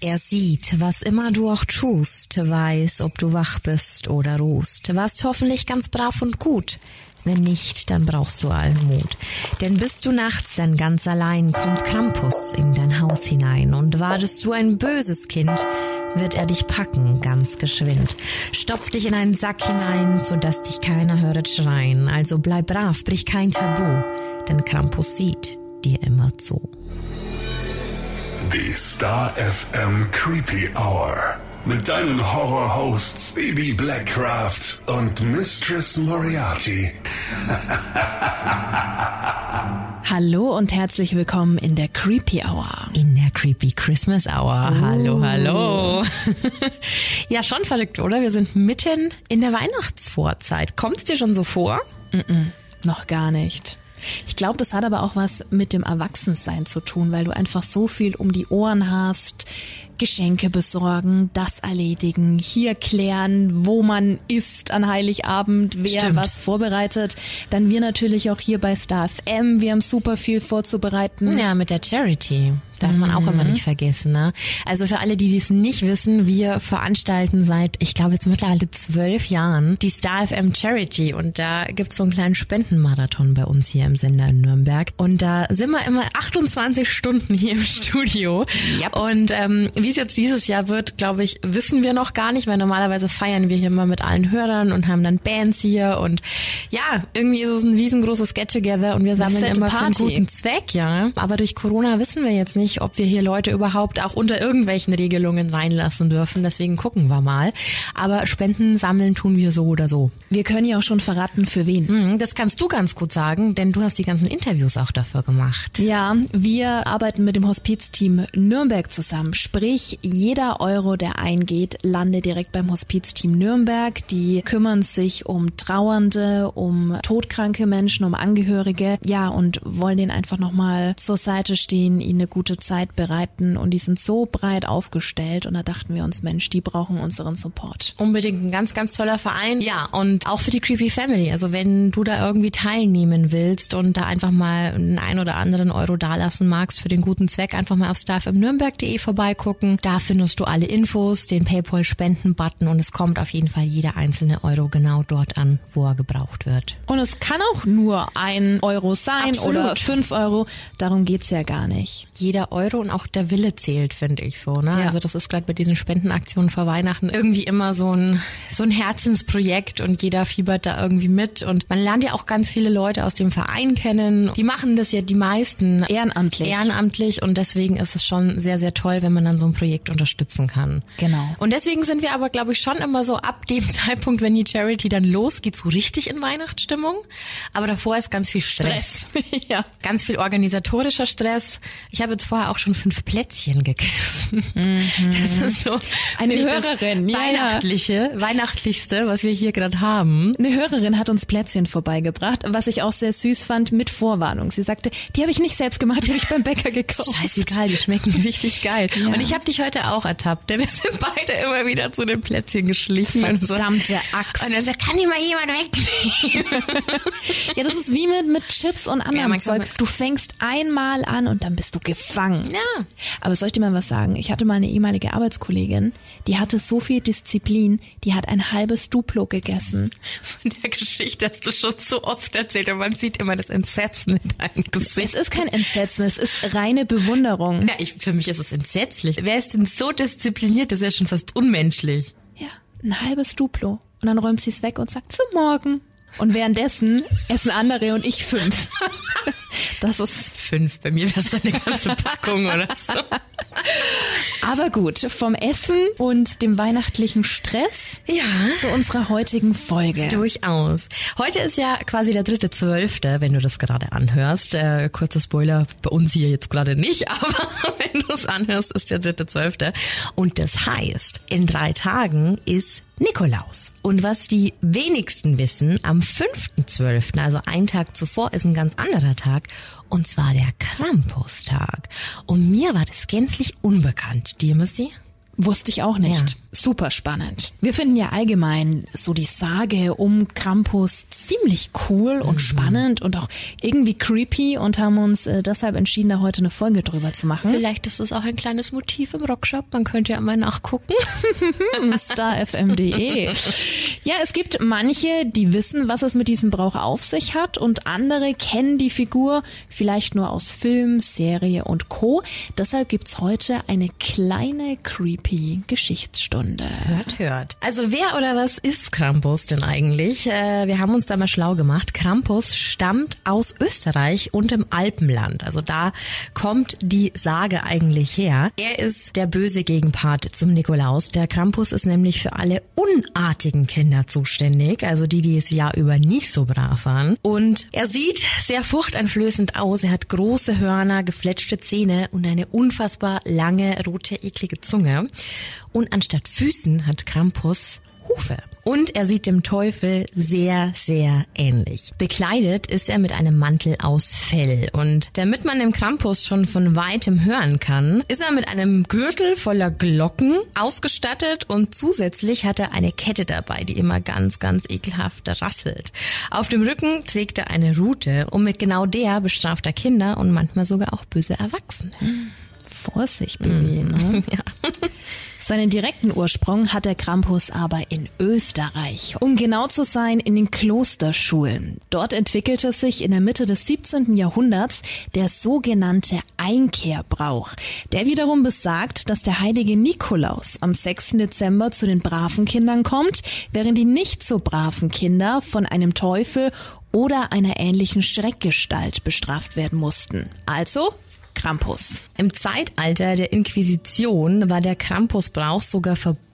Er sieht, was immer du auch tust, weiß, ob du wach bist oder ruhst, warst hoffentlich ganz brav und gut. Wenn nicht, dann brauchst du allen Mut. Denn bist du nachts dann ganz allein, kommt Krampus in dein Haus hinein und wartest du ein böses Kind, wird er dich packen, ganz geschwind. Stopf dich in einen Sack hinein, so dass dich keiner höret schreien. Also bleib brav, brich kein Tabu, denn Krampus sieht dir immer zu. Die Star FM Creepy Hour. Mit deinen Horror-Hosts Baby Blackcraft und Mistress Moriarty. Hallo und herzlich willkommen in der Creepy Hour. In der Creepy Christmas Hour. Oh. Hallo, hallo. ja, schon verrückt, oder? Wir sind mitten in der Weihnachtsvorzeit. Kommt's dir schon so vor? Mm -mm, noch gar nicht. Ich glaube, das hat aber auch was mit dem Erwachsensein zu tun, weil du einfach so viel um die Ohren hast. Geschenke besorgen, das erledigen, hier klären, wo man ist an Heiligabend, wer Stimmt. was vorbereitet. Dann wir natürlich auch hier bei Star FM, wir haben super viel vorzubereiten. Ja, mit der Charity. Darf man auch immer mhm. nicht vergessen. Ne? Also für alle, die dies nicht wissen, wir veranstalten seit, ich glaube jetzt mittlerweile zwölf Jahren, die Star FM Charity. Und da gibt's so einen kleinen Spendenmarathon bei uns hier im Sender in Nürnberg. Und da sind wir immer 28 Stunden hier im Studio. Yep. Und ähm, wie es jetzt dieses Jahr wird, glaube ich, wissen wir noch gar nicht, weil normalerweise feiern wir hier immer mit allen Hörern und haben dann Bands hier. Und ja, irgendwie ist es ein riesengroßes Get-Together und wir sammeln immer Party. für einen guten Zweck, ja. Aber durch Corona wissen wir jetzt nicht, nicht, ob wir hier Leute überhaupt auch unter irgendwelchen Regelungen reinlassen dürfen. Deswegen gucken wir mal. Aber Spenden sammeln tun wir so oder so. Wir können ja auch schon verraten, für wen. Mhm, das kannst du ganz gut sagen, denn du hast die ganzen Interviews auch dafür gemacht. Ja, wir arbeiten mit dem Hospizteam Nürnberg zusammen. Sprich, jeder Euro, der eingeht, landet direkt beim Hospizteam Nürnberg. Die kümmern sich um Trauernde, um todkranke Menschen, um Angehörige. Ja, und wollen denen einfach nochmal zur Seite stehen, ihnen eine gute Zeit bereiten und die sind so breit aufgestellt und da dachten wir uns, Mensch, die brauchen unseren Support. Unbedingt ein ganz, ganz toller Verein. Ja, und auch für die Creepy Family. Also wenn du da irgendwie teilnehmen willst und da einfach mal einen ein oder anderen Euro dalassen magst für den guten Zweck, einfach mal auf staffimnürnberg.de vorbeigucken. Da findest du alle Infos, den Paypal-Spenden-Button und es kommt auf jeden Fall jeder einzelne Euro genau dort an, wo er gebraucht wird. Und es kann auch nur ein Euro sein Absolut. oder fünf Euro. Darum geht's ja gar nicht. Jeder Euro und auch der Wille zählt, finde ich so. Ne? Ja. Also das ist gerade bei diesen Spendenaktionen vor Weihnachten irgendwie immer so ein so ein Herzensprojekt und jeder fiebert da irgendwie mit und man lernt ja auch ganz viele Leute aus dem Verein kennen. Die machen das ja die meisten ehrenamtlich. Ehrenamtlich und deswegen ist es schon sehr sehr toll, wenn man dann so ein Projekt unterstützen kann. Genau. Und deswegen sind wir aber glaube ich schon immer so ab dem Zeitpunkt, wenn die Charity dann losgeht, so richtig in Weihnachtsstimmung. Aber davor ist ganz viel Stress. Stress. ja. Ganz viel organisatorischer Stress. Ich habe jetzt vor vorher auch schon fünf Plätzchen gegessen. Mhm. Das ist so eine Hörerin, ja, weihnachtliche, ja. weihnachtlichste, was wir hier gerade haben. Eine Hörerin hat uns Plätzchen vorbeigebracht, was ich auch sehr süß fand mit Vorwarnung. Sie sagte, die habe ich nicht selbst gemacht, die habe ich beim Bäcker gekauft. Scheißegal, die schmecken richtig geil. Ja. Und ich habe dich heute auch ertappt, denn wir sind beide immer wieder zu den Plätzchen geschlichen. Verdammte so. Axt. Und dann so, kann die mal jemand wegnehmen? ja, das ist wie mit, mit Chips und anderem ja, Zeug. Du fängst einmal an und dann bist du gefangen gefangen. Ja. Aber soll ich dir mal was sagen? Ich hatte mal eine ehemalige Arbeitskollegin, die hatte so viel Disziplin, die hat ein halbes Duplo gegessen. Von der Geschichte hast du schon so oft erzählt und man sieht immer das Entsetzen in deinem Gesicht. Es ist kein Entsetzen, es ist reine Bewunderung. Ja, ich, für mich ist es entsetzlich. Wer ist denn so diszipliniert? Das ist ja schon fast unmenschlich. Ja, ein halbes Duplo. Und dann räumt sie es weg und sagt, für morgen. Und währenddessen essen andere und ich fünf. Das ist fünf. Bei mir wäre es dann eine ganze Packung oder so. Aber gut, vom Essen und dem weihnachtlichen Stress ja. zu unserer heutigen Folge. Durchaus. Heute ist ja quasi der dritte Zwölfte, wenn du das gerade anhörst. Äh, kurzer Spoiler, bei uns hier jetzt gerade nicht, aber wenn du es anhörst, ist der dritte Zwölfte. Und das heißt, in drei Tagen ist Nikolaus. Und was die wenigsten wissen, am 5.12., also ein Tag zuvor, ist ein ganz anderer Tag, und zwar der Krampustag. Und mir war das gänzlich unbekannt. Dir, Missy? Wusste ich auch nicht. Ja. Super spannend. Wir finden ja allgemein so die Sage um Krampus ziemlich cool und mhm. spannend und auch irgendwie creepy und haben uns äh, deshalb entschieden, da heute eine Folge drüber zu machen. Vielleicht ist es auch ein kleines Motiv im Rockshop. Man könnte ja mal nachgucken. Starfm.de. Ja, es gibt manche, die wissen, was es mit diesem Brauch auf sich hat und andere kennen die Figur vielleicht nur aus Film, Serie und Co. Deshalb gibt's heute eine kleine creepy Geschichtsstunde. Stunde. Hört, hört. Also wer oder was ist Krampus denn eigentlich? Äh, wir haben uns da mal schlau gemacht. Krampus stammt aus Österreich und im Alpenland. Also da kommt die Sage eigentlich her. Er ist der böse Gegenpart zum Nikolaus. Der Krampus ist nämlich für alle unartigen Kinder zuständig, also die, die es Jahr über nicht so brav waren. Und er sieht sehr furchteinflößend aus. Er hat große Hörner, gefletschte Zähne und eine unfassbar lange, rote, eklige Zunge. Und anstatt Füßen hat Krampus Hufe. Und er sieht dem Teufel sehr, sehr ähnlich. Bekleidet ist er mit einem Mantel aus Fell. Und damit man den Krampus schon von weitem hören kann, ist er mit einem Gürtel voller Glocken ausgestattet und zusätzlich hat er eine Kette dabei, die immer ganz, ganz ekelhaft rasselt. Auf dem Rücken trägt er eine Rute und mit genau der bestraft er Kinder und manchmal sogar auch böse Erwachsene. Vorsicht, Baby, mm. ne? ja. Seinen direkten Ursprung hat der Krampus aber in Österreich. Um genau zu sein, in den Klosterschulen. Dort entwickelte sich in der Mitte des 17. Jahrhunderts der sogenannte Einkehrbrauch. Der wiederum besagt, dass der heilige Nikolaus am 6. Dezember zu den braven Kindern kommt, während die nicht so braven Kinder von einem Teufel oder einer ähnlichen Schreckgestalt bestraft werden mussten. Also Krampus. Im Zeitalter der Inquisition war der Krampusbrauch sogar verboten.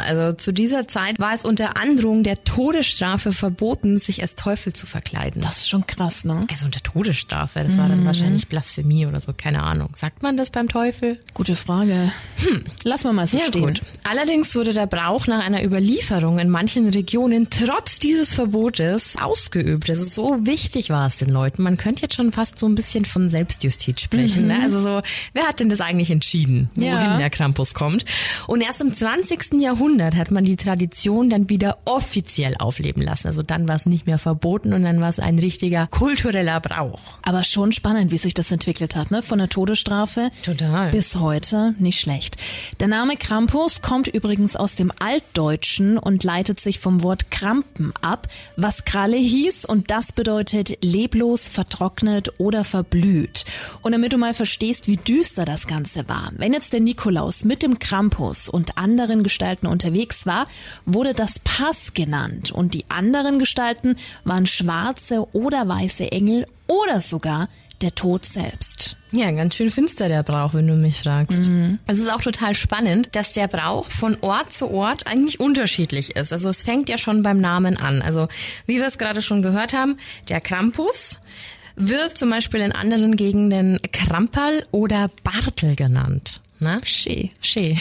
Also zu dieser Zeit war es unter Androhung der Todesstrafe verboten, sich als Teufel zu verkleiden. Das ist schon krass, ne? Also unter Todesstrafe. Das war dann mhm. wahrscheinlich Blasphemie oder so, keine Ahnung. Sagt man das beim Teufel? Gute Frage. Hm. Lass mal mal so ja, stehen. Gut. Allerdings wurde der Brauch nach einer Überlieferung in manchen Regionen trotz dieses Verbotes ausgeübt. Also so wichtig war es den Leuten. Man könnte jetzt schon fast so ein bisschen von Selbstjustiz sprechen. Mhm. Ne? Mhm. Also so, wer hat denn das eigentlich entschieden, wohin ja. der Krampus kommt? Und erst im 20. Jahrhundert hat man die Tradition dann wieder offiziell aufleben lassen. Also dann war es nicht mehr verboten und dann war es ein richtiger kultureller Brauch. Aber schon spannend, wie sich das entwickelt hat, ne? Von der Todesstrafe Total. bis heute. Nicht schlecht. Der Name Krampus kommt übrigens aus dem Altdeutschen und leitet sich vom Wort Krampen ab, was Kralle hieß und das bedeutet leblos, vertrocknet oder verblüht. Und damit du mal verstehst, wie düster das Ganze war. Wenn jetzt der Nikolaus mit dem Krampus und anderen Gestalten unterwegs war, wurde das Pass genannt und die anderen Gestalten waren schwarze oder weiße Engel oder sogar der Tod selbst. Ja, ganz schön finster der Brauch, wenn du mich fragst. Mhm. Es ist auch total spannend, dass der Brauch von Ort zu Ort eigentlich unterschiedlich ist. Also es fängt ja schon beim Namen an. Also wie wir es gerade schon gehört haben, der Krampus wird zum Beispiel in anderen Gegenden Kramperl oder Bartel genannt. Ne? Schee. Schee.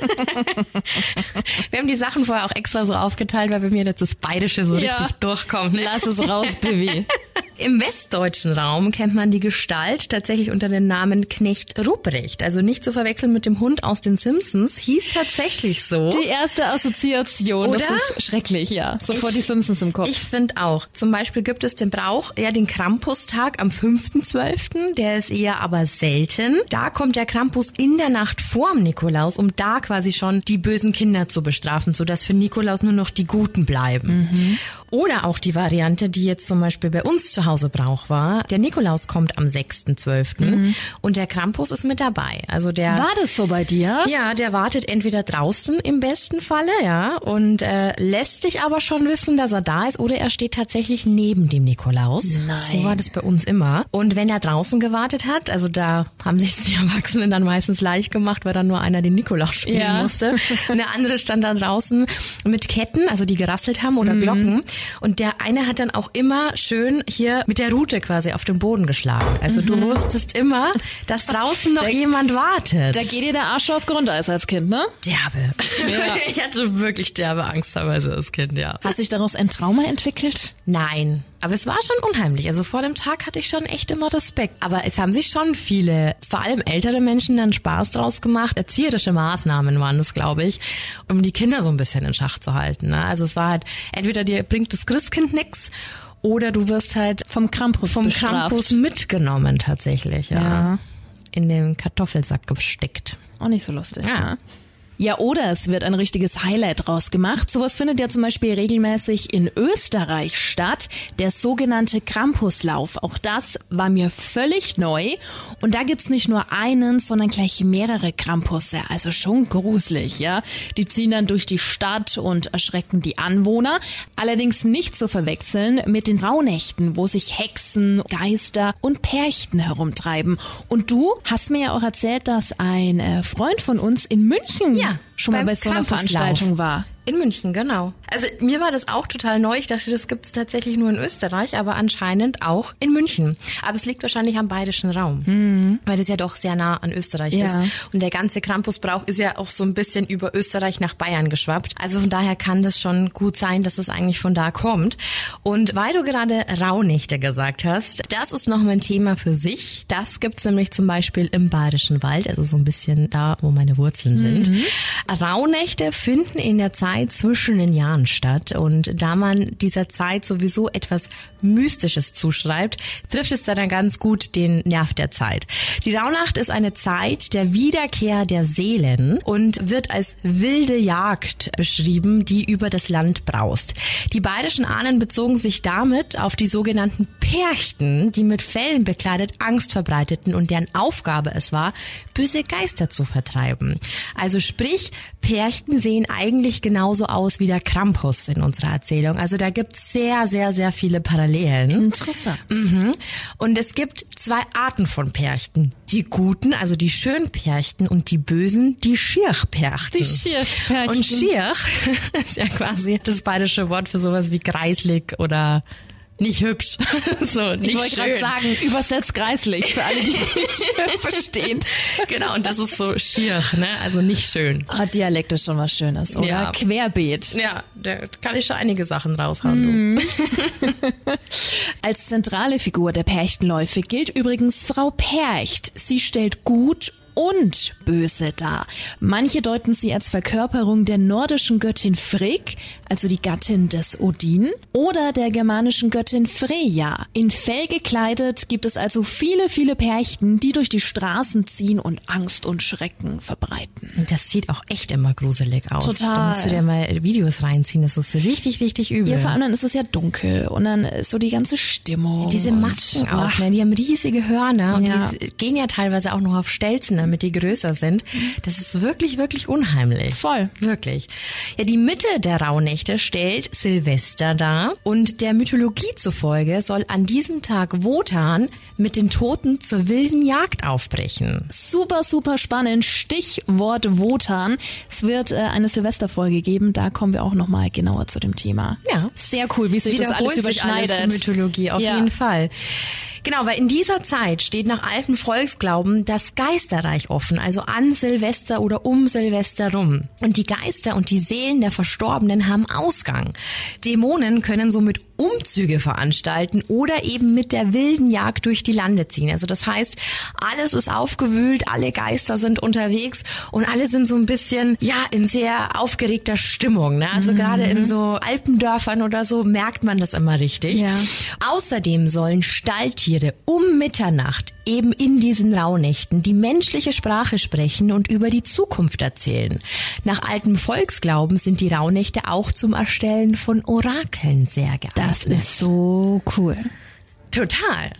wir haben die Sachen vorher auch extra so aufgeteilt, weil bei mir jetzt das Bayerische so ja. richtig durchkommt. Ne? Lass es raus, Baby. Im westdeutschen Raum kennt man die Gestalt tatsächlich unter dem Namen Knecht Ruprecht. Also nicht zu verwechseln mit dem Hund aus den Simpsons. Hieß tatsächlich so. Die erste Assoziation. Oder? Das ist schrecklich, ja. Sofort ich, die Simpsons im Kopf. Ich finde auch. Zum Beispiel gibt es den Brauch, ja, den Krampustag am 5.12. Der ist eher aber selten. Da kommt der Krampus in der Nacht vorm Nikolaus, um da quasi schon die bösen Kinder zu bestrafen, sodass für Nikolaus nur noch die Guten bleiben. Mhm. Oder auch die Variante, die jetzt zum Beispiel bei uns zu Hause Brauch war. Der Nikolaus kommt am 6.12. Mhm. und der Krampus ist mit dabei. Also der War das so bei dir? Ja, der wartet entweder draußen im besten Falle, ja, und äh, lässt dich aber schon wissen, dass er da ist oder er steht tatsächlich neben dem Nikolaus. Nein. So war das bei uns immer. Und wenn er draußen gewartet hat, also da haben sich die Erwachsenen dann meistens leicht gemacht, weil dann nur einer den Nikolaus spielen ja. musste. Und der andere stand dann draußen mit Ketten, also die gerasselt haben oder mhm. Glocken. Und der eine hat dann auch immer schön, hier mit der Rute quasi auf den Boden geschlagen. Also du wusstest immer, dass draußen noch jemand wartet. Da geht dir der Arsch auf Grundeis als Kind, ne? derbe. Ich hatte wirklich derbe Angst teilweise als Kind, ja. Hat sich daraus ein Trauma entwickelt? Nein. Aber es war schon unheimlich. Also vor dem Tag hatte ich schon echt immer Respekt. Aber es haben sich schon viele, vor allem ältere Menschen, dann Spaß draus gemacht. Erzieherische Maßnahmen waren das, glaube ich, um die Kinder so ein bisschen in Schach zu halten. Ne? Also es war halt, entweder dir bringt das Christkind nix oder du wirst halt Vom Krampus vom bestraft. Krampus mitgenommen tatsächlich. Ja. Ja. In den Kartoffelsack gesteckt. Auch nicht so lustig. Ja. Ne? Ja, oder es wird ein richtiges Highlight draus gemacht. Sowas findet ja zum Beispiel regelmäßig in Österreich statt. Der sogenannte Krampuslauf. Auch das war mir völlig neu. Und da gibt's nicht nur einen, sondern gleich mehrere Krampusse. Also schon gruselig, ja. Die ziehen dann durch die Stadt und erschrecken die Anwohner. Allerdings nicht zu verwechseln mit den Rauhnächten, wo sich Hexen, Geister und Pärchen herumtreiben. Und du hast mir ja auch erzählt, dass ein äh, Freund von uns in München Ja, schon mal bei so einer. Veranstaltung war. In München, genau. Also mir war das auch total neu. Ich dachte, das gibt's tatsächlich nur in Österreich, aber anscheinend auch in München. Aber es liegt wahrscheinlich am bayerischen Raum, weil das ja doch sehr nah an Österreich Ja. ist. Und der ganze Krampusbrauch ist ja auch so ein bisschen über Österreich nach Bayern geschwappt. Also von daher kann das schon gut sein, dass es eigentlich von da kommt. Und weil du gerade Rauhnächte gesagt hast, das ist noch mal ein Thema für sich. Das gibt's nämlich zum Beispiel im Bayerischen Wald, also so ein bisschen da, wo meine Wurzeln sind. Rauhnächte finden in der Zeit zwischen den Jahren statt. Und da man dieser Zeit sowieso etwas Mystisches zuschreibt, trifft es dann ganz gut den Nerv der Zeit. Die Rauhnacht ist eine Zeit der Wiederkehr der Seelen und wird als wilde Jagd beschrieben, die über das Land braust. Die bayerischen Ahnen bezogen sich damit auf die sogenannten Perchten, die mit Fellen bekleidet Angst verbreiteten und deren Aufgabe es war, böse Geister zu vertreiben. Also sprich, Perchten sehen eigentlich genauso aus wie der Krampus in unserer Erzählung. Also da gibt's sehr, sehr, sehr viele Parallelen. Interessant. Mhm. Und es gibt zwei Arten von Perchten. Die guten, also die schönen Perchten und die bösen, die Schirchperchten. Die Schirchperchten. Und Schirch ist ja quasi das bayerische Wort für sowas wie kreislig oder nicht hübsch. so, nicht Ich wollte gerade sagen, übersetzt kreislich für alle, die es nicht verstehen. Genau, und das ist so Schirch, ne? Also nicht schön. Ah, Dialekt ist schon was Schönes, oder? Ja. Querbeet. Ja, da kann ich schon einige Sachen raushauen. Du. Als zentrale Figur der Perchtenläufe gilt übrigens Frau Percht. Sie stellt gut und böse dar. Manche deuten sie als Verkörperung der nordischen Göttin Frigg, also die Gattin des Odin, oder der germanischen Göttin Freya. In Fell gekleidet gibt es also viele, viele Perchten, die durch die Straßen ziehen und Angst und Schrecken verbreiten. Und das sieht auch echt immer gruselig aus. Total. Da musst du dir mal Videos reinziehen. Das ist richtig, richtig übel. Ja, vor allem dann ist es ja dunkel und dann ist so die ganze Stimmung. Diese und- Masken auch, ne? die haben riesige Hörner und Ja. die gehen ja teilweise auch noch auf Stelzen, damit die größer sind. Das ist wirklich, wirklich unheimlich. Voll. Wirklich. Ja, die Mitte der Rauhnächte stellt Silvester dar und der Mythologie zufolge soll an diesem Tag Wotan mit den Toten zur wilden Jagd aufbrechen. Super, super spannend. Stichwort Wotan. Es wird äh, eine Silvesterfolge geben, da kommen wir auch nochmal genauer zu dem Thema. Ja. Sehr cool, wie sich das alles überschneidet. Alles, die Mythologie, auf Ja. jeden Fall. Genau, weil in dieser Zeit steht nach altem Volksglauben das Geisterreich offen, also an Silvester oder um Silvester rum. Und die Geister und die Seelen der Verstorbenen haben Ausgang. Dämonen können somit Umzüge veranstalten oder eben mit der wilden Jagd durch die Lande ziehen. Also das heißt, alles ist aufgewühlt, alle Geister sind unterwegs und alle sind so ein bisschen, ja, in sehr aufgeregter Stimmung. Ne? Also gerade in so Alpendörfern oder so merkt man das immer richtig. Ja. Außerdem sollen Stalltiere um Mitternacht eben in diesen Rauhnächten die menschliche Sprache sprechen und über die Zukunft erzählen. Nach altem Volksglauben sind die Rauhnächte auch zum Erstellen von Orakeln sehr geeignet. Das ist so cool. Total.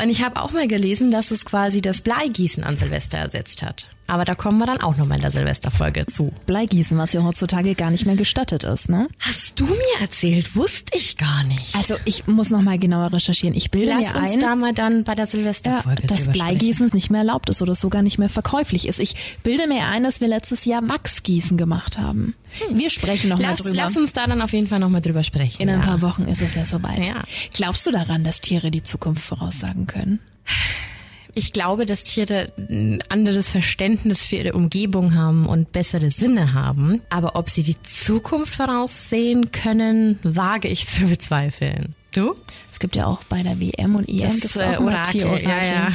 Und ich habe auch mal gelesen, dass es quasi das Bleigießen an Silvester ersetzt hat. Aber da kommen wir dann auch nochmal in der Silvesterfolge zu. Bleigießen, was ja heutzutage gar nicht mehr gestattet ist, ne? Hast du mir erzählt? Wusste ich gar nicht. Also ich muss noch mal genauer recherchieren. Ich bilde Lass mir uns ein, da mal dann bei der Silvesterfolge ja, dass drüber Bleigießen nicht mehr erlaubt ist oder sogar nicht mehr verkäuflich ist. Ich bilde mir ein, dass wir letztes Jahr Wachsgießen gemacht haben. Wir sprechen noch mal Lass, drüber. lass uns da dann auf jeden Fall nochmal drüber sprechen. In ein ja. paar Wochen ist es ja soweit. Ja. Glaubst du daran, dass Tiere die Zukunft voraussagen können? Ich glaube, dass Tiere ein anderes Verständnis für ihre Umgebung haben und bessere Sinne haben. Aber ob sie die Zukunft voraussehen können, wage ich zu bezweifeln. Du? Es gibt ja auch bei der WM und EM gibt's äh, Orakel. Tierorakel. Ja, ja.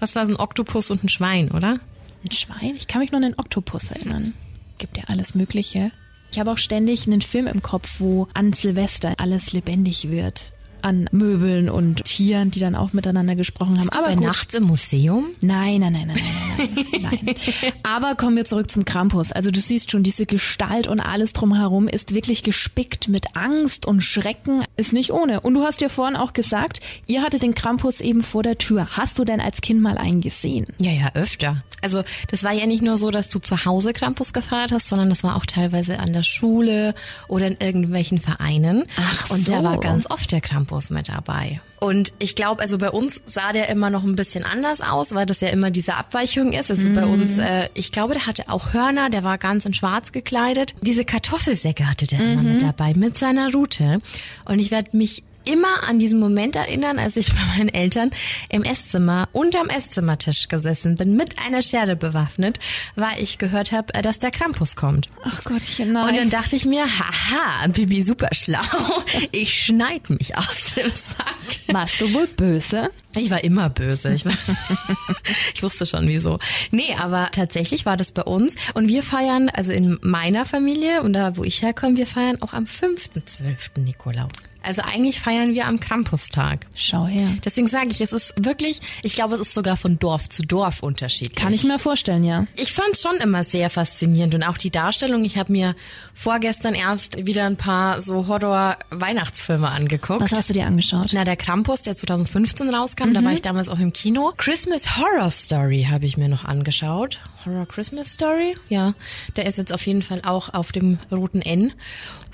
Was war es? Ein Oktopus und ein Schwein, oder? Ein Schwein? Ich kann mich nur an den Oktopus erinnern. Gibt ja alles Mögliche. Ich habe auch ständig einen Film im Kopf, wo an Silvester alles lebendig wird. An Möbeln und Tieren, die dann auch miteinander gesprochen haben. Aber Aber gut. nachts im Museum? Nein, nein, nein, nein, nein, nein, nein. Aber kommen wir zurück zum Krampus. Also du siehst schon, diese Gestalt und alles drumherum ist wirklich gespickt mit Angst und Schrecken. Ist nicht ohne. Und du hast ja vorhin auch gesagt, ihr hattet den Krampus eben vor der Tür. Hast du denn als Kind mal einen gesehen? Ja, ja, öfter. Also das war ja nicht nur so, dass du zu Hause Krampus gefeiert hast, sondern das war auch teilweise an der Schule oder in irgendwelchen Vereinen. Ach Und da so. war ganz oft der Krampus mit dabei. Und ich glaube, also bei uns sah der immer noch ein bisschen anders aus, weil das ja immer diese Abweichung ist. Also bei uns, äh, ich glaube, der hatte auch Hörner, der war ganz in schwarz gekleidet. Diese Kartoffelsäcke hatte der immer mit dabei, mit seiner Rute. Und ich werde mich immer an diesen Moment erinnern, als ich bei meinen Eltern im Esszimmer unterm Esszimmertisch gesessen bin, mit einer Schere bewaffnet, weil ich gehört habe, dass der Krampus kommt. Ach Gottchen, nein. Und dann dachte ich mir, haha, Bibi super schlau, ich schneid mich aus dem Sack. Warst du wohl böse? Ich war immer böse. Ich, war ich wusste schon wieso. Nee, aber tatsächlich war das bei uns. Und wir feiern, also in meiner Familie und da, wo ich herkomme, wir feiern auch am 5.12. Nikolaus. Also eigentlich feiern wir am Krampustag. Schau her. Deswegen sage ich, es ist wirklich, ich glaube, es ist sogar von Dorf zu Dorf unterschiedlich. Kann ich mir vorstellen, ja. Ich fand schon immer sehr faszinierend und auch die Darstellung. Ich habe mir vorgestern erst wieder ein paar so Horror-Weihnachtsfilme angeguckt. Was hast du dir angeschaut? Na, der Krampus, der 2015 rauskam, da war ich damals auch im Kino. Christmas Horror Story habe ich mir noch angeschaut. Horror Christmas Story? Ja, der ist jetzt auf jeden Fall auch auf dem roten N.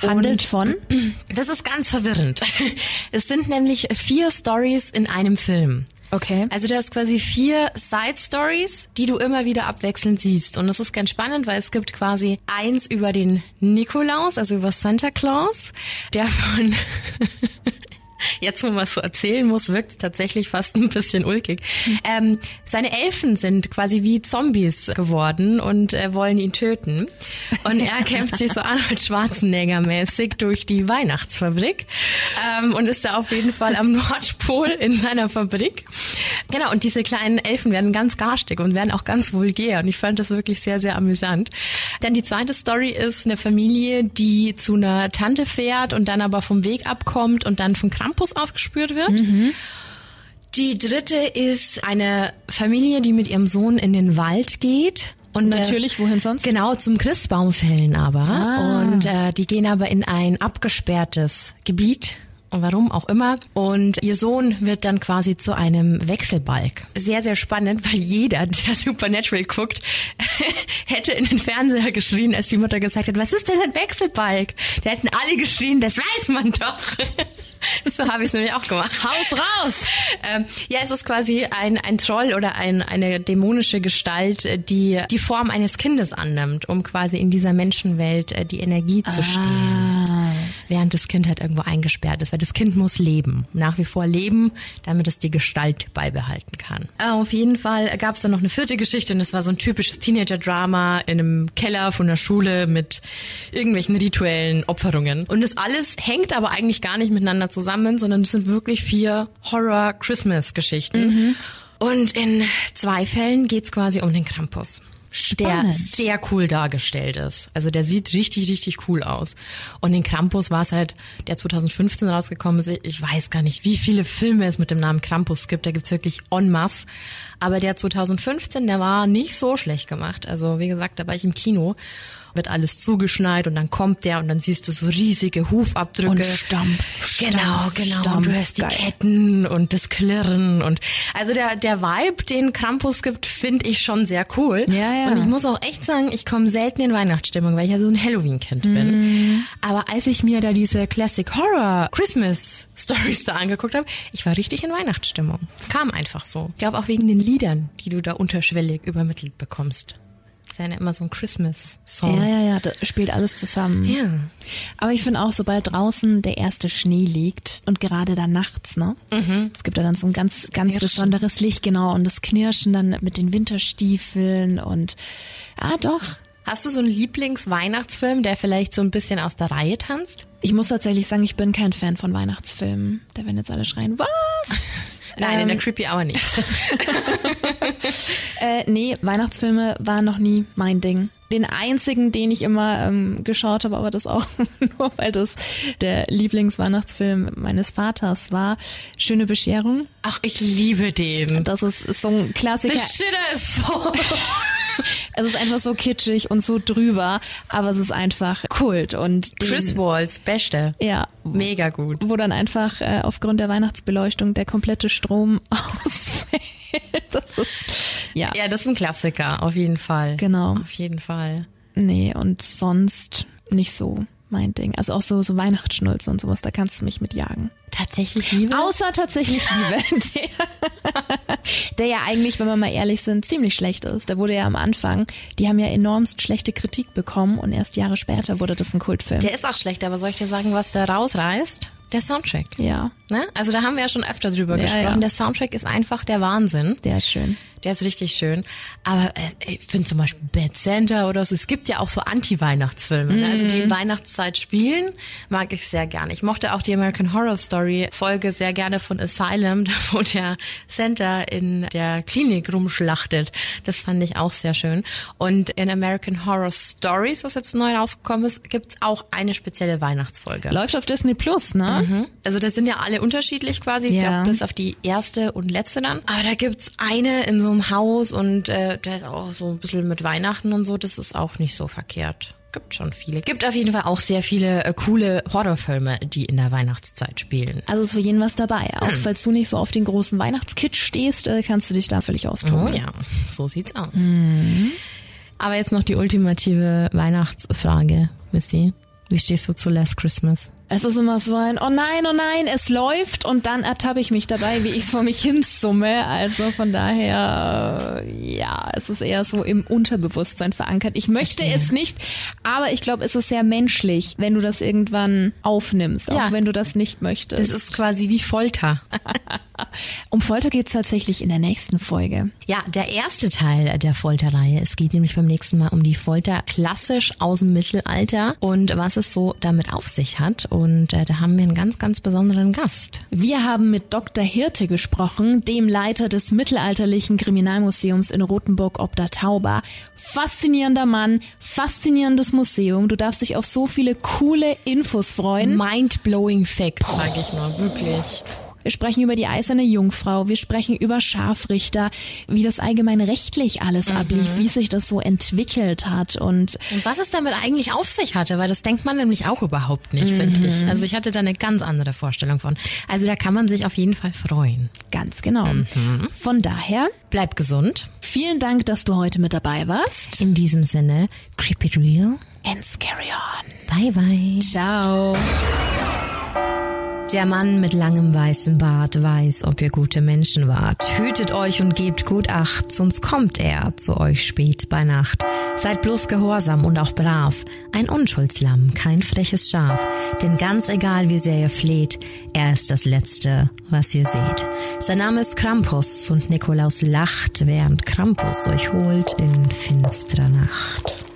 Handelt von? Das ist ganz verwirrend. Es sind nämlich vier Stories in einem Film. Okay. Also du hast quasi vier Side Stories, die du immer wieder abwechselnd siehst. Und das ist ganz spannend, weil es gibt quasi eins über den Nikolaus, also über Santa Claus, der von Jetzt, wo man es so erzählen muss, wirkt es tatsächlich fast ein bisschen ulkig. Ähm, seine Elfen sind quasi wie Zombies geworden und äh, wollen ihn töten. Und er kämpft sich so Arnold Schwarzenegger-mäßig durch die Weihnachtsfabrik ähm, und ist da auf jeden Fall am Nordpol in seiner Fabrik. Genau, und diese kleinen Elfen werden ganz garstig und werden auch ganz vulgär. Und ich fand das wirklich sehr, sehr amüsant. Dann die zweite Story ist eine Familie, die zu einer Tante fährt und dann aber vom Weg abkommt und dann von Krampus aufgespürt wird. Die dritte ist eine Familie, die mit ihrem Sohn in den Wald geht. Und der- Natürlich, wohin sonst? Genau, zum Christbaumfällen aber. Und äh, die gehen aber in ein abgesperrtes Gebiet. Und warum auch immer. Und ihr Sohn wird dann quasi zu einem Wechselbalg. Sehr, sehr spannend, weil jeder, der Supernatural guckt, hätte in den Fernseher geschrien, als die Mutter gesagt hat, was ist denn ein Wechselbalg? Da hätten alle geschrien, das weiß man doch. So habe ich es nämlich auch gemacht. Haus raus! Ähm, ja, es ist quasi ein, ein Troll oder ein, eine dämonische Gestalt, äh, die die Form eines Kindes annimmt, um quasi in dieser Menschenwelt äh, die Energie zu stehlen. Während das Kind halt irgendwo eingesperrt ist, weil das Kind muss leben, nach wie vor leben, damit es die Gestalt beibehalten kann. Äh, Auf jeden Fall gab es dann noch eine vierte Geschichte und das war so ein typisches Teenager-Drama in einem Keller von der Schule mit irgendwelchen rituellen Opferungen. Und das alles hängt aber eigentlich gar nicht miteinander zusammen, sondern es sind wirklich vier Horror-Christmas-Geschichten. Und in zwei Fällen geht's quasi um den Krampus. Der Spannend. sehr cool dargestellt ist. Also der sieht richtig, richtig cool aus. Und den Krampus war es halt, der 2015 rausgekommen ist. Ich weiß gar nicht, wie viele Filme es mit dem Namen Krampus gibt. Da gibt's wirklich en masse. Aber der 2015, der war nicht so schlecht gemacht. Also wie gesagt, da war ich im Kino. Wird alles zugeschneit und dann kommt der und dann siehst du so riesige Hufabdrücke. Und Stampf, Genau, Stampf, genau. Stampf. und du hörst die Geil. Ketten und das Klirren und also der, der Vibe, den Krampus gibt, finde ich schon sehr cool. Ja, ja. Und ich muss auch echt sagen, ich komme selten in Weihnachtsstimmung, weil ich ja so ein Halloween-Kind bin. Mhm. Aber als ich mir da diese Classic Horror Christmas Stories da angeguckt habe, ich war richtig in Weihnachtsstimmung. Kam einfach so. Ich glaube auch wegen den Liedern, die du da unterschwellig übermittelt bekommst. Ist ja immer so ein Christmas-Song. Ja, ja, ja, das spielt alles zusammen. Ja. Aber ich finde auch, sobald draußen der erste Schnee liegt und gerade dann nachts, ne? Es gibt da dann so ein ganz, ganz Knirschen. besonderes Licht, genau, und das Knirschen dann mit den Winterstiefeln und, ah, doch. Hast du so einen Lieblings-Weihnachtsfilm, der vielleicht so ein bisschen aus der Reihe tanzt? Ich muss tatsächlich sagen, ich bin kein Fan von Weihnachtsfilmen. Da werden jetzt alle schreien, was? Nein, in der Ähm, Creepy Hour nicht. Äh, nee, Weihnachtsfilme waren noch nie mein Ding. Den einzigen, den ich immer ähm, geschaut habe, aber das auch nur, weil das der Lieblingsweihnachtsfilm meines Vaters war. Schöne Bescherung. Ach, ich liebe den. Das ist, ist so ein Klassiker. The shitter is full. Es ist einfach so kitschig und so drüber, aber es ist einfach Kult und den, Chris Walls, beste. ja, Mega gut. wo dann einfach äh, aufgrund der Weihnachtsbeleuchtung der komplette Strom ausfällt. Das ist ja, Ja, das ist ein Klassiker, auf jeden Fall. Genau. Auf jeden Fall. nee und sonst nicht so mein Ding. Also auch so so Weihnachtsschnulze und sowas, da kannst du mich mit jagen. Tatsächlich Liebe? Außer tatsächlich Liebe, der, ja eigentlich, wenn wir mal ehrlich sind, ziemlich schlecht ist. Der wurde ja am Anfang, die haben ja enormst schlechte Kritik bekommen und erst Jahre später wurde das ein Kultfilm. Der ist auch schlecht, aber soll ich dir sagen, was da rausreißt? Der Soundtrack. ja, Ne? Also da haben wir ja schon öfter drüber Ja, gesprochen. ja. Der Soundtrack ist einfach der Wahnsinn. der ist schön. Der ist richtig schön. Aber äh, ich finde zum Beispiel Bad Santa oder so, es gibt ja auch so Anti-Weihnachtsfilme, ne? also die in Weihnachtszeit spielen, mag ich sehr gerne. Ich mochte auch die American Horror Story Folge sehr gerne von Asylum, da wo der Santa in der Klinik rumschlachtet. Das fand ich auch sehr schön. Und in American Horror Stories, was jetzt neu rausgekommen ist, gibt's auch eine spezielle Weihnachtsfolge. Läuft auf Disney Plus, ne? Also das sind ja alle unterschiedlich quasi. Ich Ja. glaube, bis auf die erste und letzte dann. Aber da gibt's eine in so einem Haus und äh, da ist auch so ein bisschen mit Weihnachten und so. Das ist auch nicht so verkehrt. Gibt schon viele. Gibt auf jeden Fall auch sehr viele äh, coole Horrorfilme, die in der Weihnachtszeit spielen. Also ist für jeden was dabei. Hm. Auch falls du nicht so auf den großen Weihnachtskitsch stehst, äh, kannst du dich da völlig austoben. Oh ja, so sieht's aus. Aber jetzt noch die ultimative Weihnachtsfrage, Missy. Wie stehst du zu Last Christmas? Es ist immer so ein, oh nein, oh nein, es läuft und dann ertappe ich mich dabei, wie ich es vor mich hinsumme. Also von daher, äh, ja, es ist eher so im Unterbewusstsein verankert. Ich möchte es nicht, aber ich glaube, es ist sehr menschlich, wenn du das irgendwann aufnimmst, auch Ja. wenn du das nicht möchtest. Das ist quasi wie Folter. um Folter geht's tatsächlich in der nächsten Folge. Ja, der erste Teil der Folterreihe. Es geht nämlich beim nächsten Mal um die Folter klassisch aus dem Mittelalter und was es so damit auf sich hat. Und äh, da haben wir einen ganz, ganz besonderen Gast. Wir haben mit Dr. Hirte gesprochen, dem Leiter des mittelalterlichen Kriminalmuseums in Rothenburg ob der Tauber. Faszinierender Mann, faszinierendes Museum. Du darfst dich auf so viele coole Infos freuen. Mind-blowing Fact, sag ich nur, wirklich. Wir sprechen über die eiserne Jungfrau, wir sprechen über Scharfrichter, wie das allgemein rechtlich alles ablief, wie sich das so entwickelt hat und Und was es damit eigentlich auf sich hatte, weil das denkt man nämlich auch überhaupt nicht, finde ich. Also ich hatte da eine ganz andere Vorstellung von. Also da kann man sich auf jeden Fall freuen. ganz genau. Von daher, Bleib gesund. vielen Dank, dass du heute mit dabei warst. In diesem Sinne, it real. And scary on. Bye, bye. Ciao. Der Mann mit langem weißen Bart weiß, ob ihr gute Menschen wart. Hütet euch und gebt gut Acht, sonst kommt er zu euch spät bei Nacht. Seid bloß gehorsam und auch brav, ein Unschuldslamm, kein freches Schaf. Denn ganz egal, wie sehr ihr fleht, er ist das Letzte, was ihr seht. Sein Name ist Krampus und Nikolaus lacht, während Krampus euch holt in finsterer Nacht.